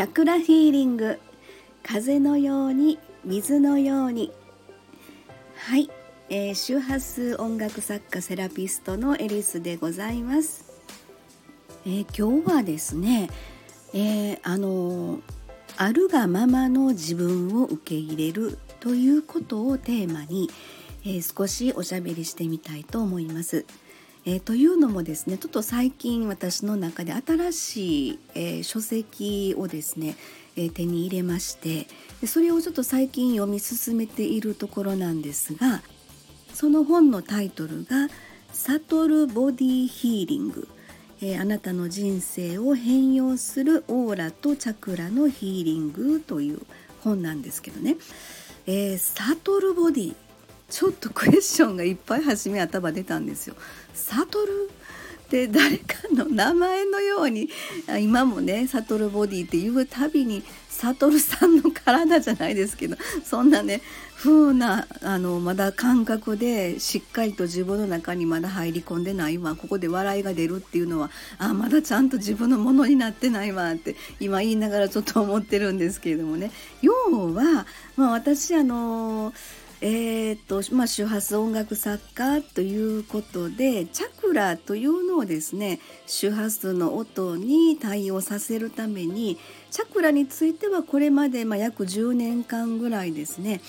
チャクラヒーリング。風のように水のように。はい、えー、周波数音楽作家セラピストのエリスでございます、えー、今日はですね、えー、あのあるがままの自分を受け入れるということをテーマに、え少しおしゃべりしてみたいと思います。えー、というのもですねちょっと最近私の中で新しい、えー、書籍をですね、えー、手に入れましてでそれをちょっと最近読み進めているところなんですがその本のタイトルが「悟るボディヒーリング」えあなたの人生を変容するオーラとチャクラのヒーリングという本なんですけどね、えー、悟るボディちょっとクエスチョンがいっぱい初め頭出たんですよ。サトル？って誰かの名前のように今もねサトルボディって言うたびにサトルさんの体じゃないですけどそんなね風なあのまだ感覚でしっかりと自分の中にまだ入り込んでないわここで笑いが出るっていうのはあまだちゃんと自分のものになってないわって今言いながらちょっと思ってるんですけれどもね要は、まあ、私あのーえーとまあ、周波数音楽作家ということでチャクラというのをですね周波数の音に対応させるためにチャクラについてはこれまでまあ約10年間ぐらいですね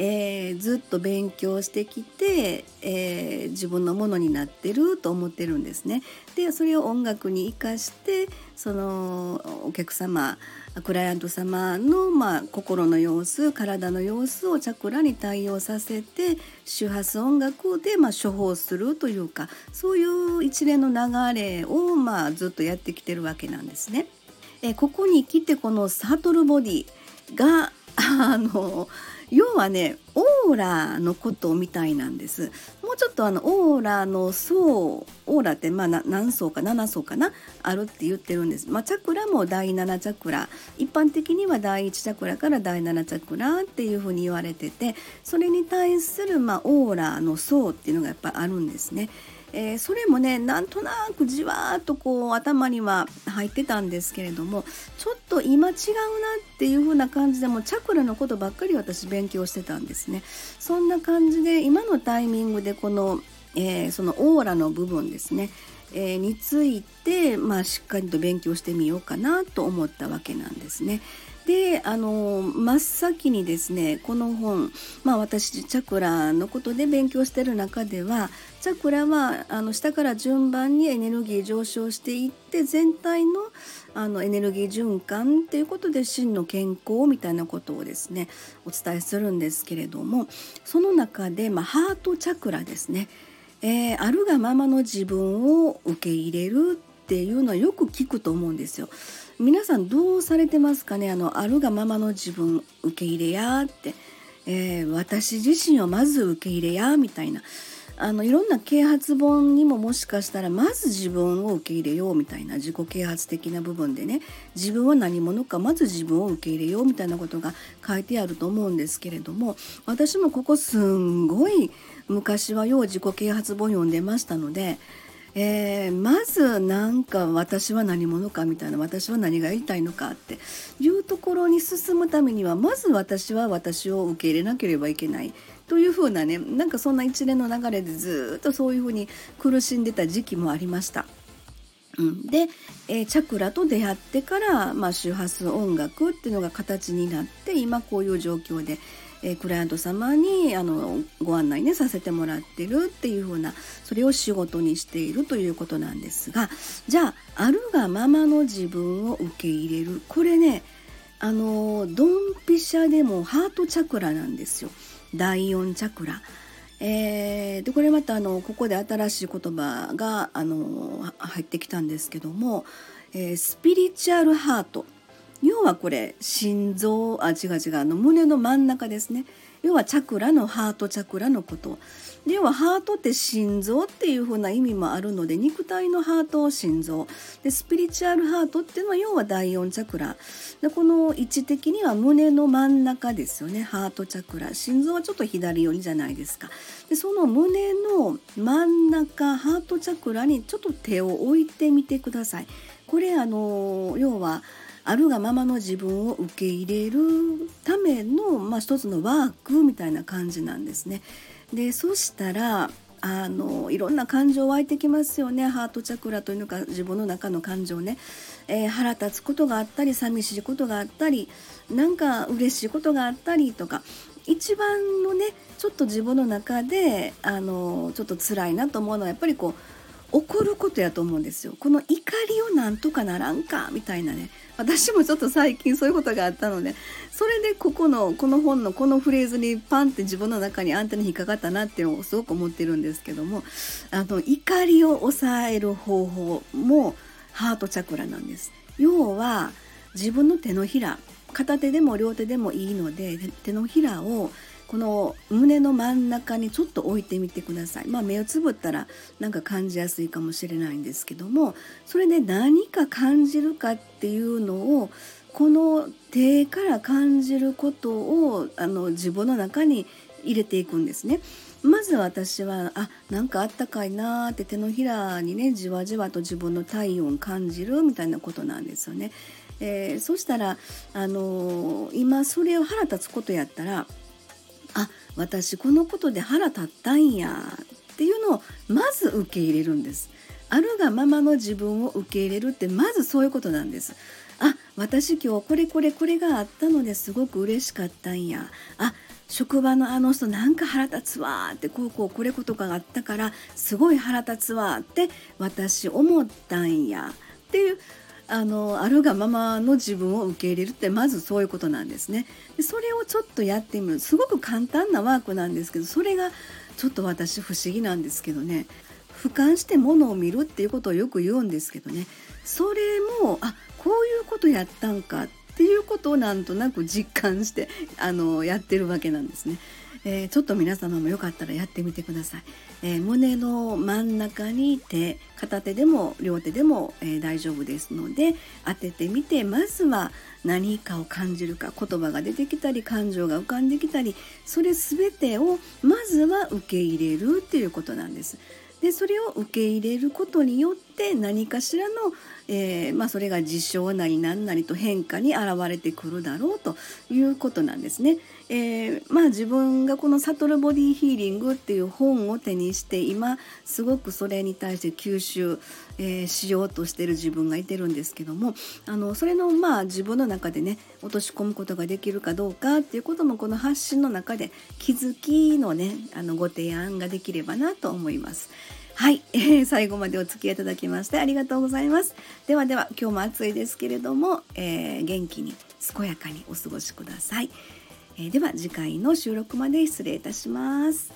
えー、ずっと勉強してきて、えー、自分のものになってると思ってるんですね。でそれを音楽に生かしてそのお客様クライアント様の、まあ、心の様子体の様子をチャクラに対応させて周波数音楽で、まあ、処方するというかそういう一連の流れを、まあ、ずっとやってきてるわけなんですね。えここに来てこのサートルボディがあの要はねオーラのことみたいなんです。もうちょっとあのオーラの層オーラってまあ何層か7層かな？あるって言ってるんです、まあ、チャクラも第7チャクラ。一般的には第1チャクラから第7チャクラっていうふうに言われててそれに対するまあオーラの層っていうのがやっぱあるんですね。えー、それもねなんとなくじわーっとこう頭には入ってたんですけれどもちょっと今違うなっていう風な感じでもチャクラのことばっかり私勉強してたんですね。そんな感じで今のタイミングでこの、えー、そのオーラの部分ですねえー、について、まあ、しっかりと勉強してみようかなと思ったわけなんですね。であの真っ先にですねこの本、まあ、私チャクラのことで勉強してる中ではチャクラはあの下から順番にエネルギー上昇していって全体のあのエネルギー循環っていうことで真の健康みたいなことをですねお伝えするんですけれどもその中で、まあ、ハートチャクラですね、えー、あるがままの自分を受け入れるっていうのはよく聞くと思うんですよ。皆さんどうされてますかね？あのあるがままの自分受け入れやって、えー、私自身をまず受け入れやみたいな。あのいろんな啓発本にももしかしたらまず自分を受け入れようみたいな自己啓発的な部分でね。自分は何者かまず自分を受け入れようみたいなことが書いてあると思うんですけれども私もここすんごい昔はよう自己啓発本読んでましたのでえー、まずなんか私は何者かみたいな私は何がやりたいのかっていうところに進むためにはまず私は私を受け入れなければいけないというふうなねなんかそんな一連の流れでずっとそういうふうに苦しんでた時期もありました。うん、で、えー、チャクラと出会ってから、まあ、周波数音楽っていうのが形になって今こういう状況で、え、クライアント様にあのご案内ねさせてもらってるっていう風なそれを仕事にしているということなんですがじゃああるがままの自分を受け入れる。これねあのドンピシャでもハートチャクラなんですよ。第4チャクラ。えー、でこれまたあのここで新しい言葉があの入ってきたんですけども、えー、スピリチュアルハート。要はこれ心臓あ違う違うあの胸の真ん中ですね。要はチャクラのハートチャクラのこと。要はハートって心臓っていう風な意味もあるので肉体のハートを心臓。でスピリチュアルハートっていうのは要は第4チャクラ。でこの位置的には胸の真ん中ですよね。ハートチャクラ。心臓はちょっと左寄りじゃないですか。でその胸の真ん中ハートチャクラにちょっと手を置いてみてください。これあの要はあるがままの自分を受け入れるための、まあ、一つのワークみたいな感じなんですね。でそしたらあのいろんな感情湧いてきますよねハートチャクラというのか自分の中の感情ね、えー、腹立つことがあったり寂しいことがあったりなんか嬉しいことがあったりとか一番のねちょっと自分の中であのちょっと辛いなと思うのはやっぱりこう怒ることやと思うんですよ。この怒りをなんとかならんかみたいなね私もちょっと最近そういうことがあったのでそれでここのこの本のこのフレーズにパンって自分の中にアンテナ引っかかったなっていうのをすごく思ってるんですけどもあの怒りを抑える方法もハートチャクラなんです。要は自分の手のひら片手でも両手でもいいので手のひらをこの胸の真ん中にちょっと置いてみてください。まあ、目をつぶったらなんか感じやすいかもしれないんですけどもそれで何か感じるかっていうのをこの手から感じることをあの自分の中に入れていくんですね。まず私はあなんかあったかいなーって手のひらにねじわじわと自分の体温感じるみたいなことなんですよね。えー、そしたら、あのー、今それを腹立つことやったらあ私このことで腹立ったんやっていうのをまず受け入れるんです。あるがままの自分を受け入れるってまずそういうことなんです。あ私今日これこれこれがあったのですごく嬉しかったんや。あ職場のあの人なんか腹立つわってこうこうこれことかがあったからすごい腹立つわって私思ったんやっていうあのあるがままの自分を受け入れるってまずそういうことなんですね。でそれをちょっとやってみるすごく簡単なワークなんですけどそれがちょっと私不思議なんですけどね俯瞰してものを見るっていうことをよく言うんですけどねそれもあこういうことやったんかっていうことをなんとなく実感してあのやってるわけなんですね。えー、ちょっと皆様もよかったらやってみてください、えー、胸の真ん中に手片手でも両手でも、え、大丈夫ですので当ててみてまずは何かを感じるか言葉が出てきたり感情が浮かんできたりそれ全てをまずは受け入れるっていうことなんです。でそれを受け入れることによって何かしらの、えー、まあ、それが事象なり何なりと変化に現れてくるだろうということなんですね。えー、まあ自分がこの「サトルボディヒーリング」っていう本を手にして今すごくそれに対して吸収、えー、しようとしてる自分がいてるんですけどもあのそれのまあ自分の中でね落とし込むことができるかどうかっていうこともこの発信の中で気づきのねあのご提案ができればなと思います。はい、えー、最後までお付き合いいただきましてありがとうございます。ではでは今日も暑いですけれども、えー、元気に健やかにお過ごしください。えー、では次回の収録まで失礼いたします。